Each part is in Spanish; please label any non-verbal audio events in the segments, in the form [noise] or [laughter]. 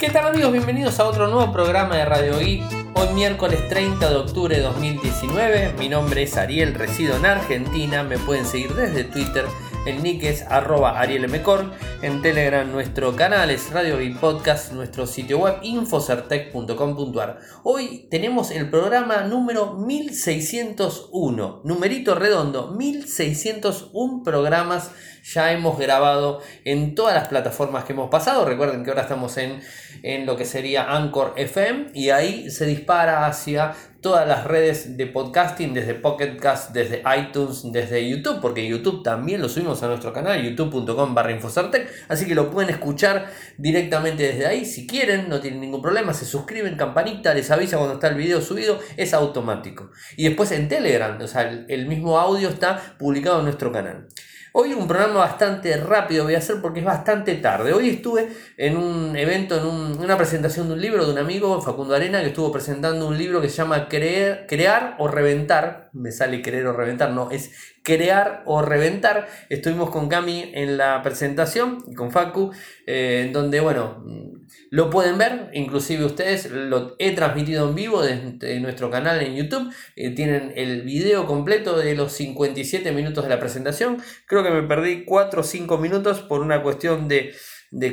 ¿Qué tal amigos? Bienvenidos a otro nuevo programa de Radio Geek. Hoy miércoles 30 de octubre de 2019. Mi nombre es Ariel, resido en Argentina. Me pueden seguir desde Twitter. El nick es arroba. En Telegram nuestro canal es Radio Geek Podcast. Nuestro sitio web infocertec.com.ar. Hoy tenemos el programa número 1601. Numerito redondo. 1601 programas ya hemos grabado en todas las plataformas que hemos pasado. Recuerden que ahora estamos en, en lo que sería Anchor FM y ahí se dispara hacia todas las redes de podcasting, desde Pocketcast, desde iTunes, desde YouTube, porque YouTube también lo subimos a nuestro canal, youtube.com barra Infocertec, así que lo pueden escuchar directamente desde ahí, si quieren, no tienen ningún problema, se suscriben, campanita, les avisa cuando está el video subido, es automático. Y después en Telegram, o sea, el mismo audio está publicado en nuestro canal. Hoy un programa bastante rápido voy a hacer porque es bastante tarde. Hoy estuve en un evento, en, una presentación de un libro de un amigo, Facundo Arena, que estuvo presentando un libro que se llama Creer, Crear o Reventar. Me sale creer o reventar, no, es crear o reventar. Estuvimos con Cami en la presentación y con Facu, eh, donde, bueno, lo pueden ver, inclusive ustedes lo he transmitido en vivo desde nuestro canal en YouTube. Eh, tienen el video completo de los 57 minutos de la presentación. Creo que me perdí 4 o 5 minutos por una cuestión de,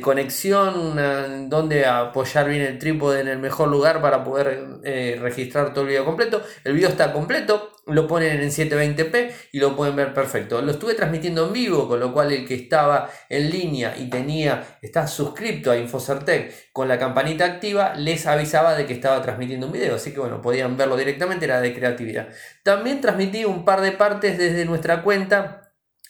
conexión, donde apoyar bien el trípode en el mejor lugar para poder eh, registrar todo el video completo. El video está completo, lo ponen en 720p y lo pueden ver perfecto. Lo estuve transmitiendo en vivo, con lo cual el que estaba en línea y tenía, está suscrito a Infocertec con la campanita activa, les avisaba de que estaba transmitiendo un video. Así que bueno, podían verlo directamente, era de creatividad. También transmití un par de partes desde nuestra cuenta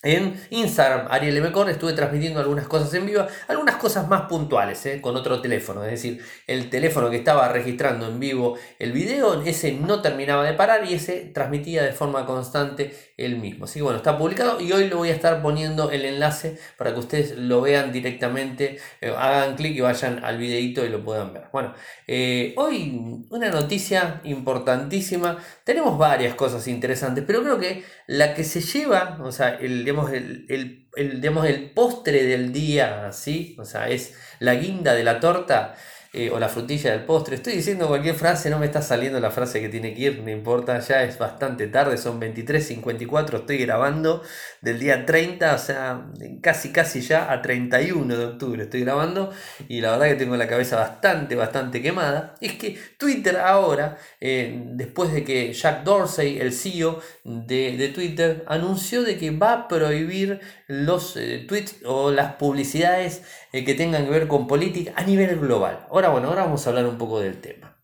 en Instagram, Ariel Mcor, estuve transmitiendo algunas cosas en vivo, algunas cosas más puntuales, ¿eh? con otro teléfono. Es decir, el teléfono que estaba registrando en vivo el video, ese no terminaba de parar y ese transmitía de forma constante el mismo. Así que bueno, está publicado y hoy lo voy a estar poniendo el enlace para que ustedes lo vean directamente, eh, hagan clic y vayan al videito y lo puedan ver. Bueno, eh, hoy una noticia importantísima. Tenemos varias cosas interesantes, pero creo que la que se lleva, o sea, el digamos, el, el, el, el postre del día, ¿sí? O sea, es la guinda de la torta eh, o la frutilla del postre. Estoy diciendo cualquier frase, no me está saliendo la frase que tiene que ir, no importa, ya es bastante tarde, son 23.54, estoy grabando del día 30, o sea, casi casi ya a 31 de octubre estoy grabando y la verdad que tengo la cabeza bastante, bastante quemada. Es que Twitter ahora, eh, después de que Jack Dorsey, el CEO de, Twitter, anunció de que va a prohibir los eh, tweets o las publicidades que tengan que ver con política a nivel global. Ahora bueno, ahora vamos a hablar un poco del tema.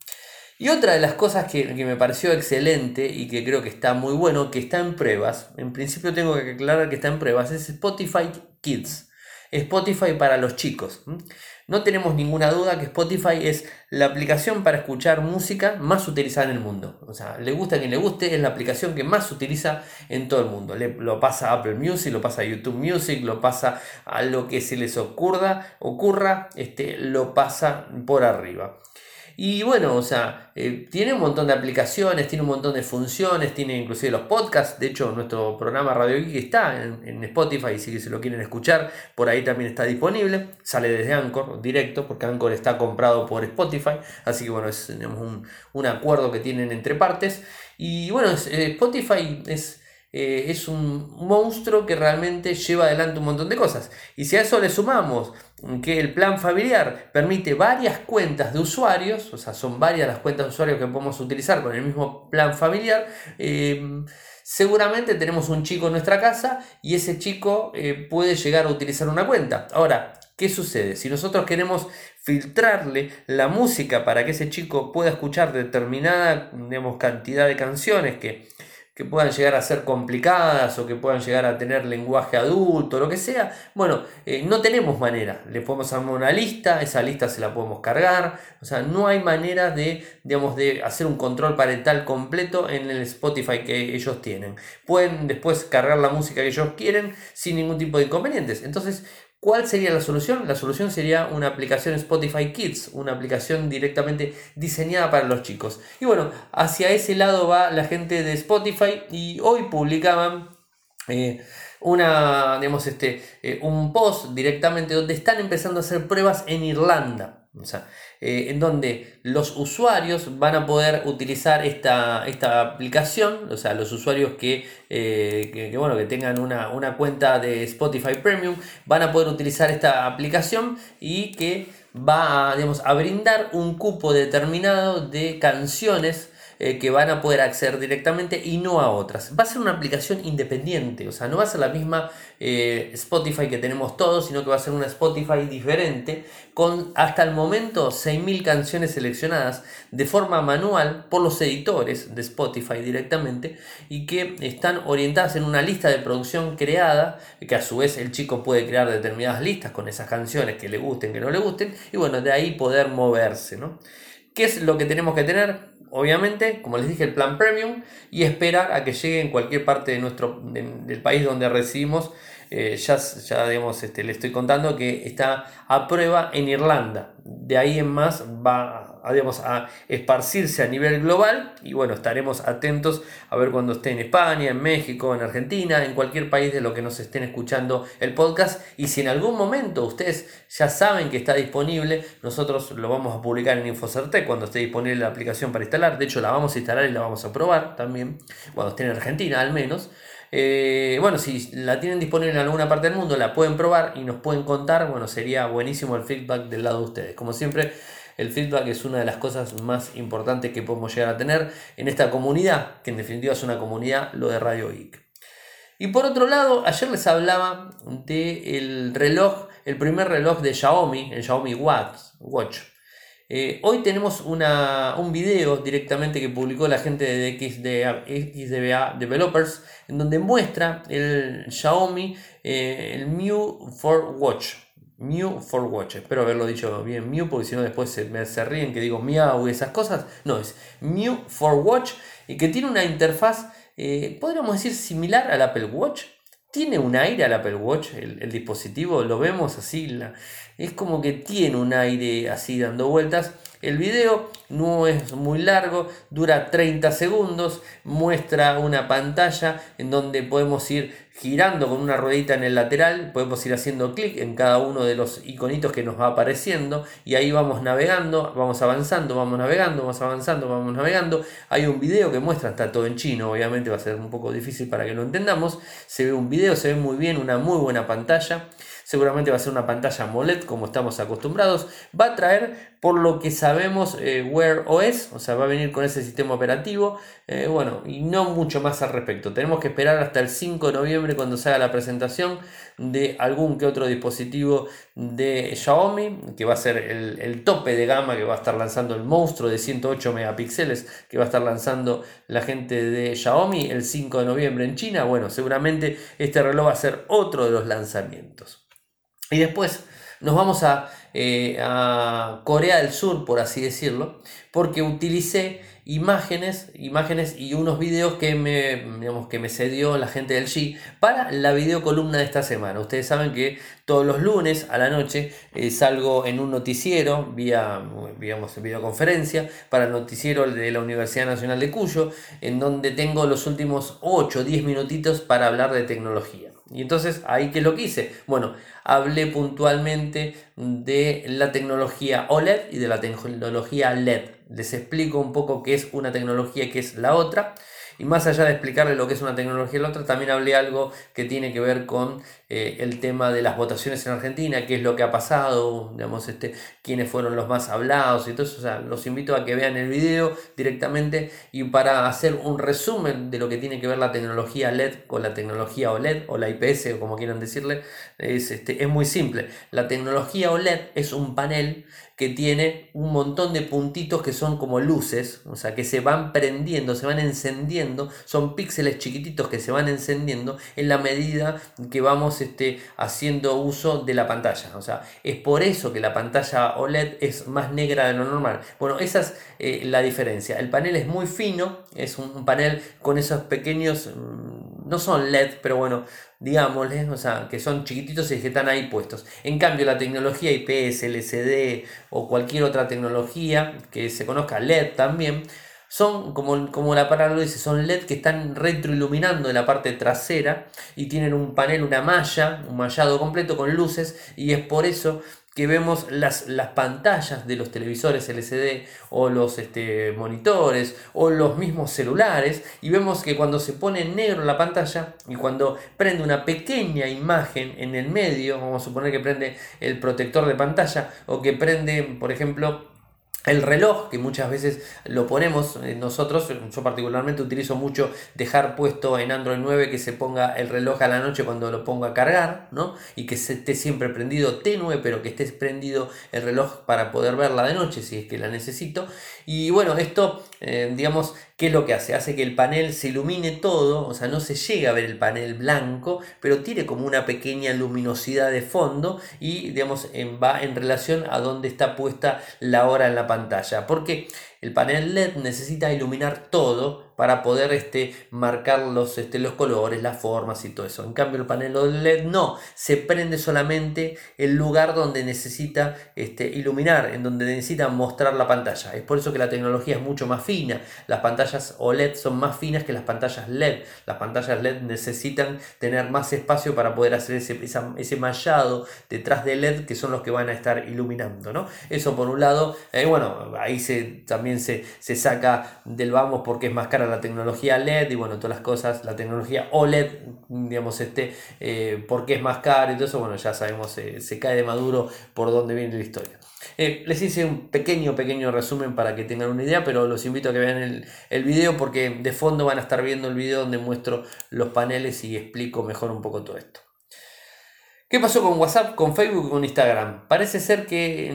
Y otra de las cosas que, me pareció excelente y que creo que está muy bueno, que está en pruebas, en principio tengo que aclarar que está en pruebas, es Spotify Kids. Spotify para los chicos. No tenemos ninguna duda que Spotify es la aplicación para escuchar música más utilizada en el mundo. O sea, le gusta a quien le guste, es la aplicación que más se utiliza en todo el mundo. Le, lo pasa a Apple Music, lo pasa a YouTube Music, lo pasa a lo que se les ocurra, ocurra este, lo pasa por arriba. Y bueno, o sea, eh, tiene un montón de aplicaciones, tiene un montón de funciones, tiene inclusive los podcasts. De hecho, nuestro programa Radio Geek está en, Spotify, si se lo quieren escuchar, por ahí también está disponible. Sale desde Anchor, directo, porque Anchor está comprado por Spotify. Así que bueno, es un, un acuerdo que tienen entre partes. Y bueno, eh, Spotify es eh, es un monstruo que realmente lleva adelante un montón de cosas. Y si a eso le sumamos que el plan familiar permite varias cuentas de usuarios, o sea, son varias las cuentas de usuarios que podemos utilizar con el mismo plan familiar, eh, seguramente tenemos un chico en nuestra casa y ese chico eh, puede llegar a utilizar una cuenta. Ahora, ¿qué sucede? Si nosotros queremos filtrarle la música para que ese chico pueda escuchar determinada digamos, cantidad de canciones que que puedan llegar a ser complicadas o que puedan llegar a tener lenguaje adulto, lo que sea. Bueno, eh, no tenemos manera. Le podemos armar una lista, esa lista se la podemos cargar. O sea, no hay manera de, digamos, de hacer un control parental completo en el Spotify que ellos tienen. Pueden después cargar la música que ellos quieren sin ningún tipo de inconvenientes. Entonces, ¿Cuál sería la solución? La solución sería una aplicación Spotify Kids, una aplicación directamente diseñada para los chicos. Y bueno, hacia ese lado va la gente de Spotify y hoy publicaban eh, una, digamos, este, eh, un post directamente donde están empezando a hacer pruebas en Irlanda. O sea, eh, en donde los usuarios van a poder utilizar esta, esta aplicación, o sea, los usuarios que, eh, bueno, que tengan una, una, cuenta de Spotify Premium, van a poder utilizar esta aplicación y que va digamos, a brindar un cupo determinado de canciones eh, que van a poder acceder directamente y no a otras. Va a ser una aplicación independiente, o sea, no va a ser la misma eh, Spotify que tenemos todos, sino que va a ser una Spotify diferente con hasta el momento 6.000 canciones seleccionadas de forma manual por los editores de Spotify directamente y que están orientadas en una lista de producción creada, que a su vez el chico puede crear determinadas listas con esas canciones que le gusten, que no le gusten, y bueno, de ahí poder moverse, ¿no? ¿Qué es lo que tenemos que tener? obviamente, como les dije, el plan premium y esperar a que llegue en cualquier parte de nuestro, del país donde residimos. Eh, ya, ya digamos, este, le estoy contando que está a prueba en Irlanda. De ahí en más va a, esparcirse a nivel global y bueno, estaremos atentos a ver cuando esté en España, en México, en Argentina, en cualquier país de lo que nos estén escuchando el podcast y si en algún momento ustedes ya saben que está disponible, nosotros lo vamos a publicar en Infocerte cuando esté disponible la aplicación para instalar, de hecho la vamos a instalar y la vamos a probar también, cuando esté en Argentina al menos. Eh, bueno, si la tienen disponible en alguna parte del mundo, la pueden probar y nos pueden contar. Bueno, sería buenísimo el feedback del lado de ustedes. Como siempre, el feedback es una de las cosas más importantes que podemos llegar a tener en esta comunidad, que en definitiva es una comunidad, lo de Radio Geek. Y por otro lado, ayer les hablaba del reloj, el primer reloj de Xiaomi, el Xiaomi Watch. Eh, hoy tenemos una, un video directamente que publicó la gente de XDBA, Developers, en donde muestra el Xiaomi, eh, el Mew for Watch. Mew for Watch. Espero haberlo dicho bien Mew, porque si no después se, me, se ríen que digo Meow y esas cosas. No, es Mew for Watch y que tiene una interfaz, eh, podríamos decir, similar al Apple Watch. Tiene un aire al Apple Watch, el, dispositivo, lo vemos así, es como que tiene un aire así dando vueltas. El video no es muy largo, dura 30 segundos, muestra una pantalla en donde podemos ir girando con una ruedita en el lateral, podemos ir haciendo clic en cada uno de los iconitos que nos va apareciendo y ahí vamos navegando, vamos avanzando, vamos navegando, vamos avanzando, vamos navegando. Hay un video que muestra, está todo en chino, obviamente va a ser un poco difícil para que lo entendamos. Se ve un video, se ve muy bien, una muy buena pantalla seguramente va a ser una pantalla AMOLED como estamos acostumbrados, va a traer por lo que sabemos eh, Wear OS, o sea, va a venir con ese sistema operativo, eh, bueno, y no mucho más al respecto. Tenemos que esperar hasta el 5 de noviembre cuando se haga la presentación de algún que otro dispositivo de Xiaomi, que va a ser el, el tope de gama que va a estar lanzando el monstruo de 108 megapíxeles que va a estar lanzando la gente de Xiaomi el 5 de noviembre en China. Bueno, seguramente este reloj va a ser otro de los lanzamientos. Y después nos vamos eh, a, Corea del Sur, por así decirlo, porque utilicé imágenes, imágenes y unos videos que me, digamos, que me cedió la gente del G para la videocolumna de esta semana. Ustedes saben que todos los lunes a la noche eh, salgo en un noticiero vía digamos, videoconferencia para el noticiero de la Universidad Nacional de Cuyo, en donde tengo los últimos 8 o 10 minutitos para hablar de tecnología. Y entonces, ahí que lo quise. Bueno, hablé puntualmente de la tecnología OLED y de la tecnología LED. Les explico un poco qué es una tecnología y qué es la otra. Y más allá de explicarle lo que es una tecnología y la otra, también hablé algo que tiene que ver con eh, el tema de las votaciones en Argentina, qué es lo que ha pasado, digamos, este, quiénes fueron los más hablados y todo eso. Los invito a que vean el video directamente y para hacer un resumen de lo que tiene que ver la tecnología LED con la tecnología OLED o la IPS o como quieran decirle, es, este, es muy simple. La tecnología OLED es un panel que tiene un montón de puntitos que son como luces, o sea, que se van prendiendo, se van encendiendo, son píxeles chiquititos que se van encendiendo en la medida que vamos este, haciendo uso de la pantalla. O sea, es por eso que la pantalla OLED es más negra de lo normal. Bueno, esa es eh, la diferencia. El panel es muy fino, es un panel con esos pequeños, mm, no son LED, pero bueno, digámosle, o sea, que son chiquititos y que están ahí puestos. En cambio, la tecnología IPS, LCD o cualquier otra tecnología que se conozca LED también, son, como, como la palabra lo dice, son LED que están retroiluminando en la parte trasera y tienen un panel, una malla, un mallado completo con luces y es por eso que vemos las, las pantallas de los televisores LCD o los este, monitores o los mismos celulares y vemos que cuando se pone negro la pantalla y cuando prende una pequeña imagen en el medio, vamos a suponer que prende el protector de pantalla o que prende, por ejemplo, el reloj, que muchas veces lo ponemos eh, nosotros, yo particularmente utilizo mucho dejar puesto en Android 9 que se ponga el reloj a la noche cuando lo pongo a cargar, ¿no? Y que se esté siempre prendido tenue, pero que esté prendido el reloj para poder verla de noche si es que la necesito. Y bueno, esto, eh, digamos, ¿qué es lo que hace? Hace que el panel se ilumine todo, o sea, no se llega a ver el panel blanco, pero tiene como una pequeña luminosidad de fondo y, digamos, va en relación a dónde está puesta la hora en la pantalla. Porque el panel LED necesita iluminar todo para poder este, marcar los, este, los colores, las formas y todo eso. En cambio el panel LED no, se prende solamente el lugar donde necesita este, iluminar, en donde necesita mostrar la pantalla. Es por eso que la tecnología es mucho más fina. Las pantallas OLED son más finas que las pantallas LED. Las pantallas LED necesitan tener más espacio para poder hacer ese, ese mallado detrás del LED que son los que van a estar iluminando. ¿no? Eso por un lado, eh, bueno, ahí se también se, saca del vamos porque es más cara la tecnología LED y bueno, todas las cosas, la tecnología OLED, digamos, este, eh, porque es más cara y todo eso, bueno, ya sabemos, se cae de maduro por dónde viene la historia. Eh, les hice un pequeño, pequeño resumen para que tengan una idea, pero los invito a que vean el, el video porque de fondo van a estar viendo el video donde muestro los paneles y explico mejor un poco todo esto. ¿Qué pasó con WhatsApp, con Facebook y con Instagram? Parece ser que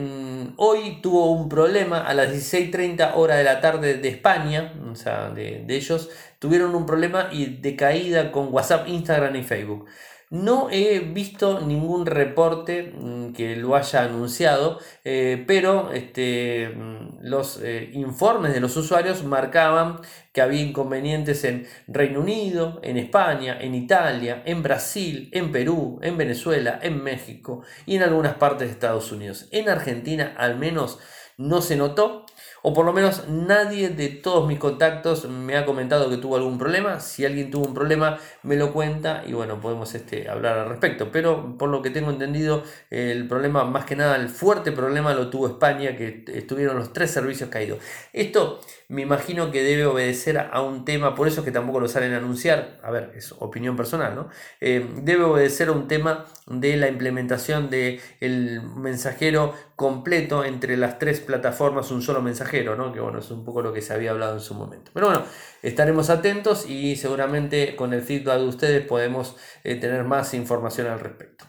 hoy tuvo un problema a las 16.30 hora de la tarde de España, o sea, de, de ellos, tuvieron un problema y de caída con WhatsApp, Instagram y Facebook. No he visto ningún reporte mm, que lo haya anunciado, eh, pero este, mm, los eh, informes de los usuarios marcaban que había inconvenientes en Reino Unido, en España, en Italia, en Brasil, en Perú, en Venezuela, en México y en algunas partes de Estados Unidos. En Argentina al menos no se notó o por lo menos nadie de todos mis contactos me ha comentado que tuvo algún problema. Si alguien tuvo un problema, me lo cuenta y bueno, podemos este, hablar al respecto. Pero por lo que tengo entendido, el problema, más que nada, el fuerte problema lo tuvo España, que estuvieron los tres servicios caídos. Esto me imagino que debe obedecer a un tema, por eso es que tampoco lo salen a anunciar, a ver, es opinión personal, ¿no? Eh, debe obedecer a un tema de la implementación del el mensajero completo entre las tres plataformas, un solo mensajero, ¿no? Que bueno, es un poco lo que se había hablado en su momento. Pero bueno, estaremos atentos y seguramente con el feedback de ustedes podemos eh, tener más información al respecto.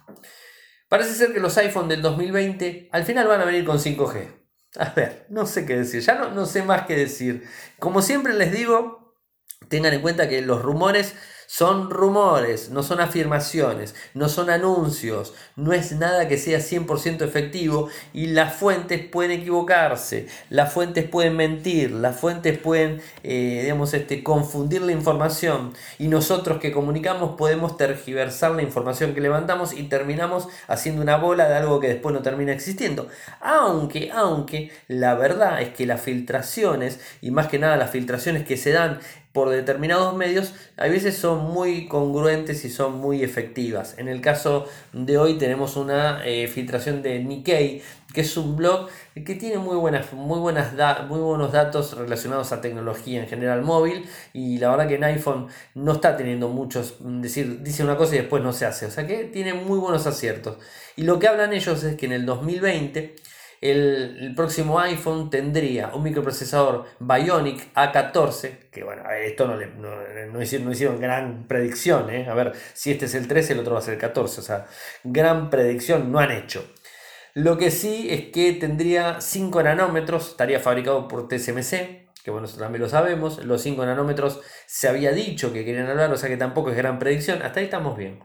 Parece ser que los iPhone del 2020 al final van a venir con 5G. A ver, no sé qué decir, ya no, no sé más qué decir. Como siempre les digo, tengan en cuenta que los rumores son rumores, no son afirmaciones, no son anuncios, no es nada que sea 100% efectivo y las fuentes pueden equivocarse, las fuentes pueden mentir, las fuentes pueden, eh, digamos, este, confundir la información y nosotros que comunicamos podemos tergiversar la información que levantamos y terminamos haciendo una bola de algo que después no termina existiendo. Aunque, aunque la verdad es que las filtraciones y más que nada las filtraciones que se dan por determinados medios, a veces son muy congruentes y son muy efectivas. En el caso de hoy tenemos una eh, filtración de Nikkei, que es un blog que tiene muy, buenas, muy, buenas muy buenos datos relacionados a tecnología en general móvil y la verdad que en iPhone no está teniendo muchos, decir, dice una cosa y después no se hace, o sea que tiene muy buenos aciertos. Y lo que hablan ellos es que en el 2020 el, próximo iPhone tendría un microprocesador Bionic A14, que bueno, esto no, le, no, hicieron, gran predicción, ¿eh? a ver, si este es el 13, el otro va a ser el 14, o sea, gran predicción no han hecho. Lo que sí es que tendría 5 nanómetros, estaría fabricado por TSMC, que bueno, eso también lo sabemos, los 5 nanómetros se había dicho que querían hablar, o sea que tampoco es gran predicción, hasta ahí estamos bien.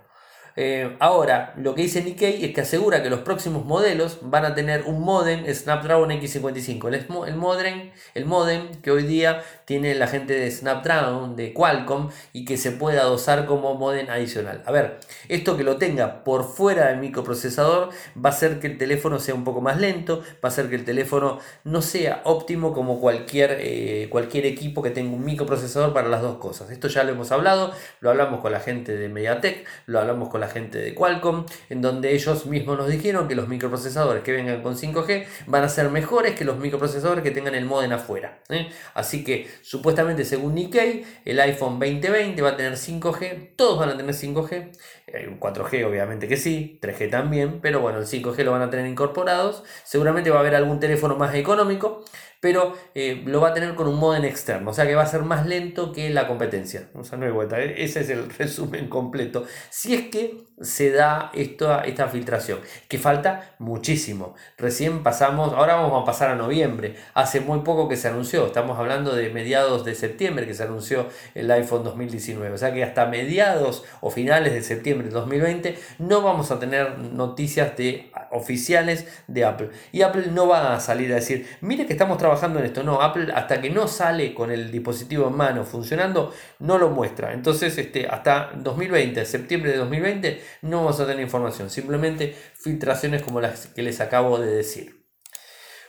Eh, ahora, lo que dice Nikkei es que asegura que los próximos modelos van a tener un modem Snapdragon X55. El, modem, el modem que hoy día tiene la gente de Snapdragon, de Qualcomm, y que se pueda dosar como modem adicional. A ver, esto que lo tenga por fuera del microprocesador va a hacer que el teléfono sea un poco más lento, va a hacer que el teléfono no sea óptimo como cualquier, eh, cualquier equipo que tenga un microprocesador para las dos cosas. Esto ya lo hemos hablado, lo hablamos con la gente de MediaTek, lo hablamos con la gente de Qualcomm, en donde ellos mismos nos dijeron que los microprocesadores que vengan con 5G van a ser mejores que los microprocesadores que tengan el modem afuera. ¿eh? Así que supuestamente según Nikkei, el iPhone 2020 va a tener 5G, todos van a tener 5G, 4G obviamente que sí, 3G también, pero bueno, el 5G lo van a tener incorporados. Seguramente va a haber algún teléfono más económico, pero eh, lo va a tener con un modem externo, o sea que va a ser más lento que la competencia. O sea, no hay vuelta, ¿eh? ese es el [laughs] resumen completo. Si es que se da esta, esta filtración, que falta muchísimo. Recién pasamos, ahora vamos a pasar a noviembre, hace muy poco que se anunció, estamos hablando de mediados de septiembre que se anunció el iPhone 2019, o sea que hasta mediados o finales de septiembre de 2020 no vamos a tener noticias de, oficiales de Apple. Y Apple no va a salir a decir, mire que estamos trabajando en esto, no, Apple hasta que no sale con el dispositivo en mano funcionando, no lo muestra. Entonces, este, hasta 2020, septiembre de 2020, no vamos a tener información, simplemente filtraciones como las que les acabo de decir.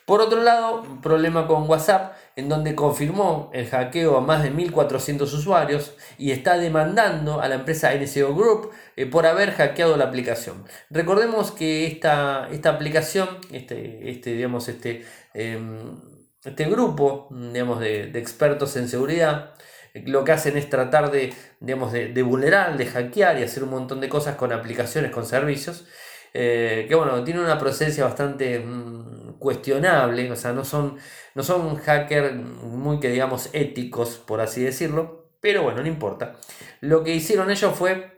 Por otro lado, un problema con WhatsApp, en donde confirmó el hackeo a más de 1.400 usuarios y está demandando a la empresa NCO Group eh, por haber hackeado la aplicación. Recordemos que esta, esta aplicación, este, este, digamos, este, em, este grupo digamos, de, de expertos en seguridad, lo que hacen es tratar de, digamos, de, vulnerar, de hackear y hacer un montón de cosas con aplicaciones, con servicios, eh, que bueno, tiene una procedencia bastante mm, cuestionable, o sea, no son, no son hackers muy que digamos éticos, por así decirlo, pero bueno, no importa. Lo que hicieron ellos fue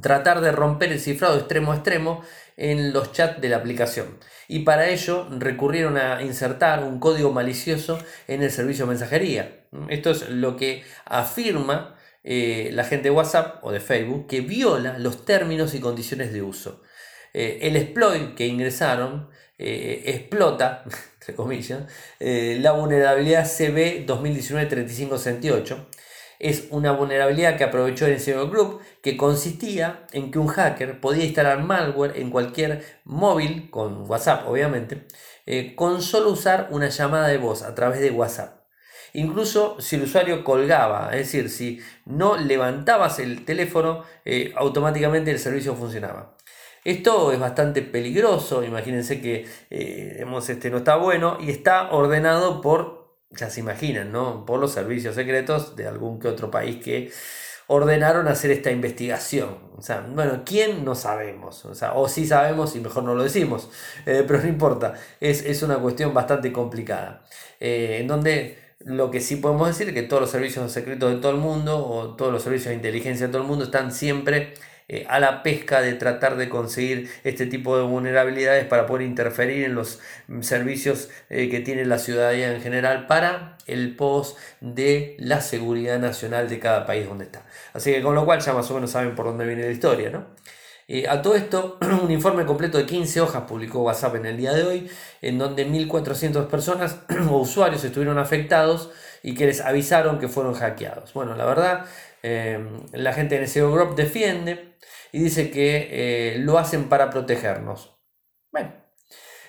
tratar de romper el cifrado extremo a extremo en los chats de la aplicación. Y para ello recurrieron a insertar un código malicioso en el servicio de mensajería. Esto es lo que afirma eh, la gente de WhatsApp o de Facebook que viola los términos y condiciones de uso. Eh, el exploit que ingresaron eh, explota, [laughs] comillas, la vulnerabilidad CB 2019-3568 es una vulnerabilidad que aprovechó el CEO Group que consistía en que un hacker podía instalar malware en cualquier móvil, con WhatsApp obviamente, eh, con solo usar una llamada de voz a través de WhatsApp. Incluso si el usuario colgaba, es decir, si no levantabas el teléfono, eh, automáticamente el servicio funcionaba. Esto es bastante peligroso, imagínense que eh, este, no está bueno y está ordenado por ya se imaginan, ¿no? Por los servicios secretos de algún que otro país que ordenaron hacer esta investigación. O sea, bueno, ¿quién? No sabemos. O sea, o sí sabemos y mejor no lo decimos. Eh, [laughs] pero no importa. Es, una cuestión bastante complicada. Eh, en donde lo que sí podemos decir es que todos los servicios secretos de todo el mundo o todos los servicios de inteligencia de todo el mundo están siempre eh, a la pesca de tratar de conseguir este tipo de vulnerabilidades para poder interferir en los servicios eh, que tiene la ciudadanía en general para el post de la seguridad nacional de cada país donde está. Así que con lo cual ya más o menos saben por dónde viene la historia, ¿no? Eh, a todo esto, [clears throat] un informe completo de 15 hojas publicó WhatsApp en el día de hoy, en donde 1.400 personas [clears throat] o usuarios estuvieron afectados y que les avisaron que fueron hackeados. Bueno, la verdad, la gente de SEO Group defiende y dice que eh, lo hacen para protegernos. Bueno,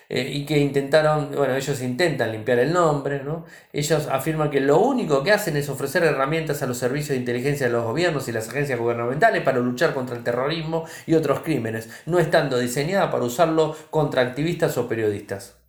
eh, y que intentaron, bueno, ellos intentan limpiar el nombre, ¿no? Ellos afirman que lo único que hacen es ofrecer herramientas a los servicios de inteligencia de los gobiernos y las agencias gubernamentales para luchar contra el terrorismo y otros crímenes, no estando diseñada para usarlo contra activistas o periodistas.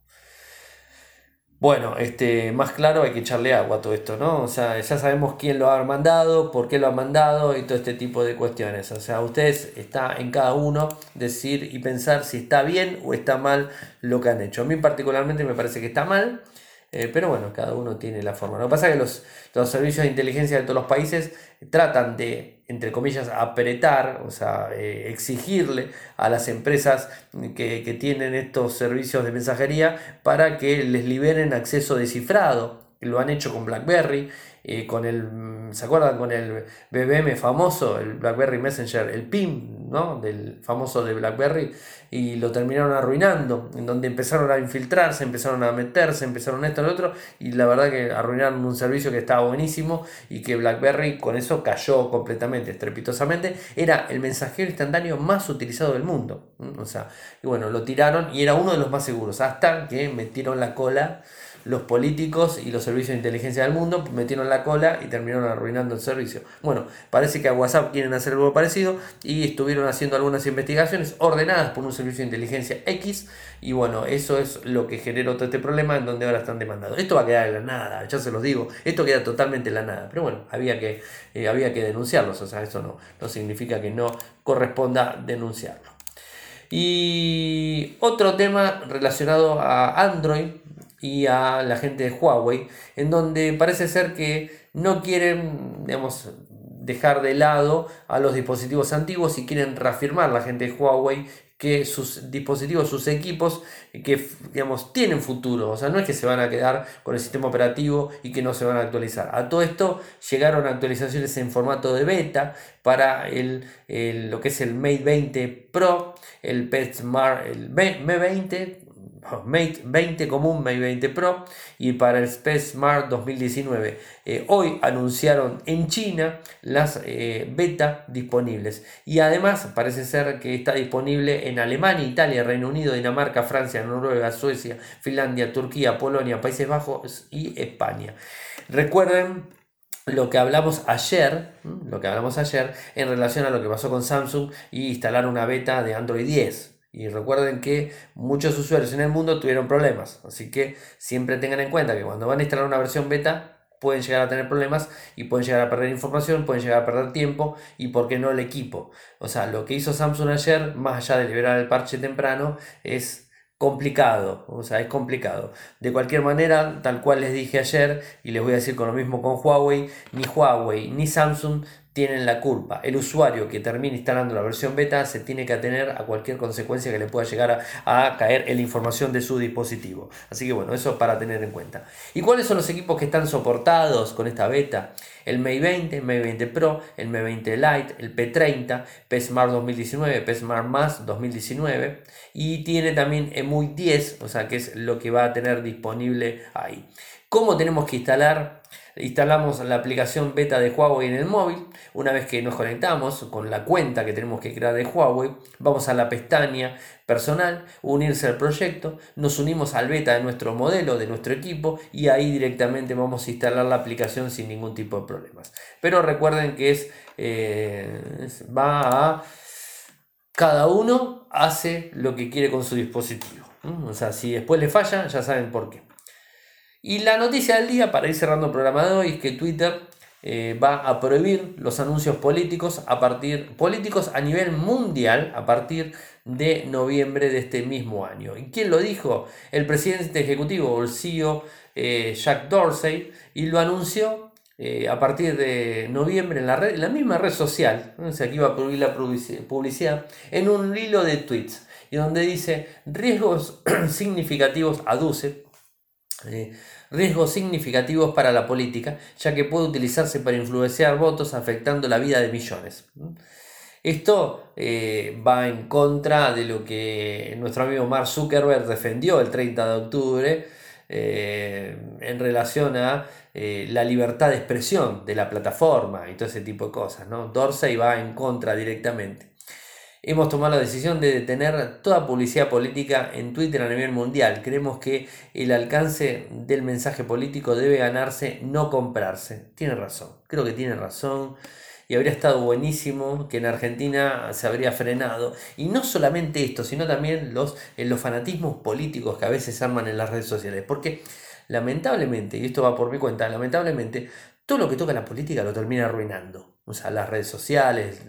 Bueno, este, más claro hay que echarle agua a todo esto, ¿no? O sea, ya sabemos quién lo ha mandado, por qué lo ha mandado y todo este tipo de cuestiones. O sea, ustedes está en cada uno decir y pensar si está bien o está mal lo que han hecho. A mí particularmente me parece que está mal, eh, pero bueno, cada uno tiene la forma. Lo que pasa es que los, los servicios de inteligencia de todos los países tratan de, entre comillas, apretar, o sea, eh, exigirle a las empresas que, tienen estos servicios de mensajería para que les liberen acceso descifrado lo han hecho con BlackBerry, eh, con el, ¿se acuerdan? Con el BBM famoso, el BlackBerry Messenger, el PIM, ¿no? Del famoso de BlackBerry, y lo terminaron arruinando, en donde empezaron a infiltrarse, empezaron a meterse, empezaron esto, lo otro, y la verdad que arruinaron un servicio que estaba buenísimo y que BlackBerry con eso cayó completamente, estrepitosamente, era el mensajero instantáneo más utilizado del mundo, o sea, y bueno, lo tiraron y era uno de los más seguros, hasta que metieron la cola los políticos y los servicios de inteligencia del mundo metieron la cola y terminaron arruinando el servicio. Bueno, parece que a WhatsApp quieren hacer algo parecido y estuvieron haciendo algunas investigaciones ordenadas por un servicio de inteligencia X y bueno, eso es lo que generó todo este problema en donde ahora están demandados. Esto va a quedar en la nada, ya se los digo, esto queda totalmente en la nada, pero bueno, había que, eh, había que denunciarlos, o sea, eso no, no significa que no corresponda denunciarlo. Y otro tema relacionado a Android y a la gente de Huawei, en donde parece ser que no quieren, digamos, dejar de lado a los dispositivos antiguos y quieren reafirmar la gente de Huawei que sus dispositivos, sus equipos, que digamos, tienen futuro, o sea, no es que se van a quedar con el sistema operativo y que no se van a actualizar. A todo esto llegaron actualizaciones en formato de beta para el, lo que es el Mate 20 Pro, el PetSmart, el M20, Mate 20 común, Mate 20 Pro y para el Space Smart 2019. Eh, hoy anunciaron en China las eh, beta disponibles y además parece ser que está disponible en Alemania, Italia, Reino Unido, Dinamarca, Francia, Noruega, Suecia, Finlandia, Turquía, Polonia, Países Bajos y España. Recuerden lo que hablamos ayer, lo que hablamos ayer en relación a lo que pasó con Samsung y instalar una beta de Android 10. Y recuerden que muchos usuarios en el mundo tuvieron problemas, así que siempre tengan en cuenta que cuando van a instalar una versión beta pueden llegar a tener problemas y pueden llegar a perder información, pueden llegar a perder tiempo y por qué no el equipo. O sea, lo que hizo Samsung ayer, más allá de liberar el parche temprano, es complicado, o sea, es complicado. De cualquier manera, tal cual les dije ayer, y les voy a decir con lo mismo con Huawei, ni Huawei ni Samsung tienen la culpa. El usuario que termine instalando la versión beta se tiene que atener a cualquier consecuencia que le pueda llegar a, caer en la información de su dispositivo. Así que bueno, eso para tener en cuenta. ¿Y cuáles son los equipos que están soportados con esta beta? El Mate 20, el Mate 20 Pro, el Mate 20 Lite, el P30, P Smart 2019, P Smart Más 2019 y tiene también EMUI 10, o sea que es lo que va a tener disponible ahí. ¿Cómo tenemos que instalar instalamos la aplicación beta de Huawei en el móvil. Una vez que nos conectamos con la cuenta que tenemos que crear de Huawei, vamos a la pestaña personal, unirse al proyecto, nos unimos al beta de nuestro modelo, de nuestro equipo y ahí directamente vamos a instalar la aplicación sin ningún tipo de problemas. Pero recuerden que es, eh, va a cada uno hace lo que quiere con su dispositivo. O sea, si después le falla, ya saben por qué. Y la noticia del día, para ir cerrando el programa de hoy, es que Twitter eh, va a prohibir los anuncios políticos a partir políticos a nivel mundial a partir de noviembre de este mismo año. ¿Y quién lo dijo? El presidente ejecutivo, el CEO eh, Jack Dorsey, y lo anunció eh, a partir de noviembre en la, red, la misma red social, o sea, que iba a prohibir la publicidad, en un hilo de tweets, y donde dice riesgos [clears throat] significativos aduce eh, riesgos significativos para la política, ya que puede utilizarse para influenciar votos afectando la vida de millones. Esto eh, va en contra de lo que nuestro amigo Mark Zuckerberg defendió el 30 de octubre eh, en relación a la libertad de expresión de la plataforma y todo ese tipo de cosas. ¿no? Dorsey va en contra directamente hemos tomado la decisión de detener toda publicidad política en Twitter a nivel mundial. Creemos que el alcance del mensaje político debe ganarse, no comprarse. Tiene razón, creo que tiene razón. Y habría estado buenísimo que en Argentina se habría frenado. Y no solamente esto, sino también los, eh, los fanatismos políticos que a veces arman en las redes sociales. Porque lamentablemente, y esto va por mi cuenta, lamentablemente, todo lo que toca la política lo termina arruinando o sea, las redes sociales,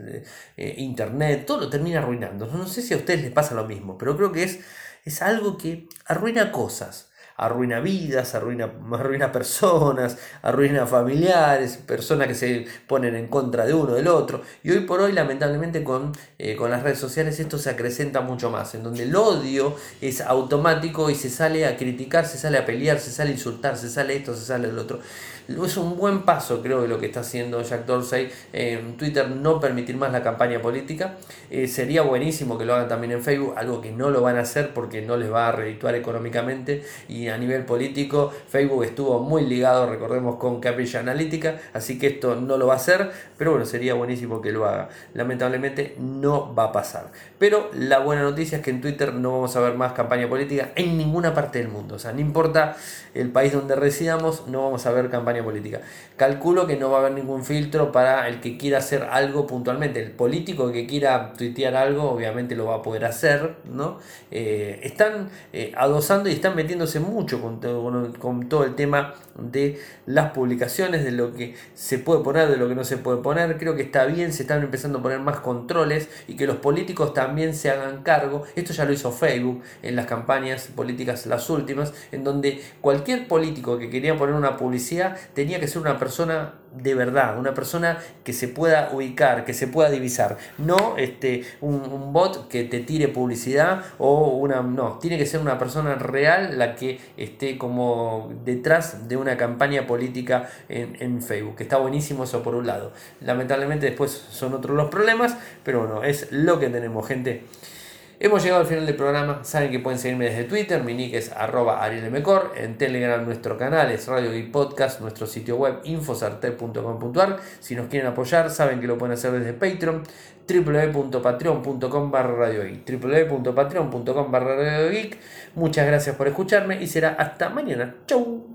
eh, internet, todo lo termina arruinando. No sé si a ustedes les pasa lo mismo, pero creo que es, es algo que arruina cosas. arruina vidas, arruina, [laughs] arruina personas, arruina familiares, personas que se ponen en contra de uno del otro. Y hoy por hoy, lamentablemente, con, eh, con las redes sociales esto se acrecenta mucho más, en donde el odio es automático y se sale a criticar, se sale a pelear, se sale a insultar, se sale esto, se sale el otro. Es un buen paso, creo, de lo que está haciendo Jack Dorsey en Twitter, no permitir más la campaña política. Eh, sería buenísimo que lo hagan también en Facebook, algo que no lo van a hacer porque no les va a redituar económicamente y a nivel político Facebook estuvo muy ligado, recordemos, con Cambridge Analytica, así que esto no lo va a hacer, pero bueno, sería buenísimo que lo haga. Lamentablemente no va a pasar. Pero la buena noticia es que en Twitter no vamos a ver más campaña política en ninguna parte del mundo. O sea, no importa el país donde residamos, no vamos a ver campaña política. Calculo que no va a haber ningún filtro para el que quiera hacer algo puntualmente. El político que quiera tuitear algo, obviamente lo va a poder hacer, ¿no? Eh, están eh, adosando y están metiéndose mucho con todo, con todo el tema de las publicaciones, de lo que se puede poner, de lo que no se puede poner. Creo que está bien, se están empezando a poner más controles y que los políticos también se hagan cargo. Esto ya lo hizo Facebook en las campañas políticas, las últimas, en donde cualquier político que quería poner una publicidad tenía que ser una persona de verdad, una persona que se pueda ubicar, que se pueda divisar, no este, un, bot que te tire publicidad o una, no, tiene que ser una persona real la que esté como detrás de una campaña política en, en Facebook, que está buenísimo eso por un lado. Lamentablemente después son otros los problemas, pero bueno, es lo que tenemos, gente. Hemos llegado al final del programa. Saben que pueden seguirme desde Twitter. Mi nick es arroba arielmcor. En Telegram nuestro canal es Radio y Podcast. Nuestro sitio web infosarte.com.ar. Si nos quieren apoyar, saben que lo pueden hacer desde Patreon. www.patreon.com barra www.patreon.com barra. Muchas gracias por escucharme y será hasta mañana. Chau.